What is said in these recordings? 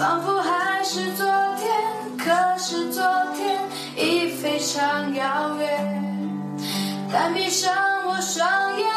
仿佛还是昨天，可是昨天已非常遥远。但闭上我双眼，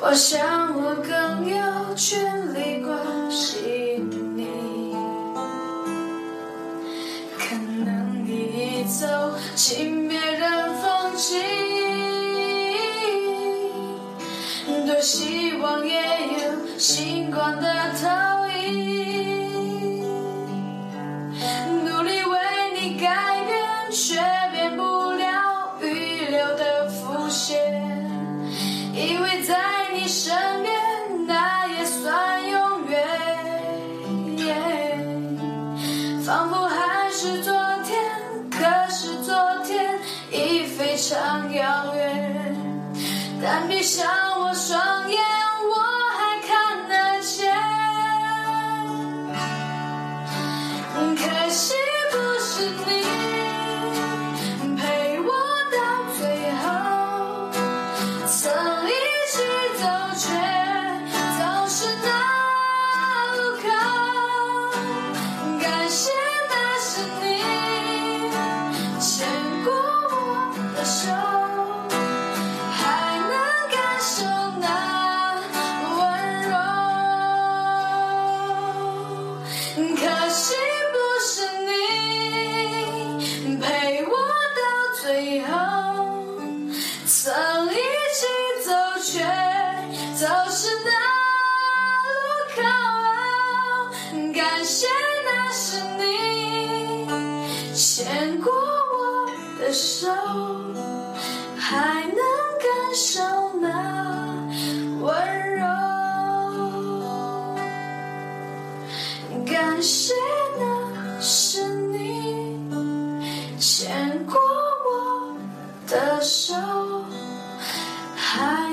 我想我更有权利关心你。可能你已走，请别人风景。多希望也有星光的投影。努力为你改变，却变不了预留的伏线。以为在身边，那也算永远。仿佛还是昨天，可是昨天已非常遥远。但闭上我双眼，我还看得见。可惜不是你感谢那是你牵过我的手，还能感受那温柔。感谢那是你牵过我的手，还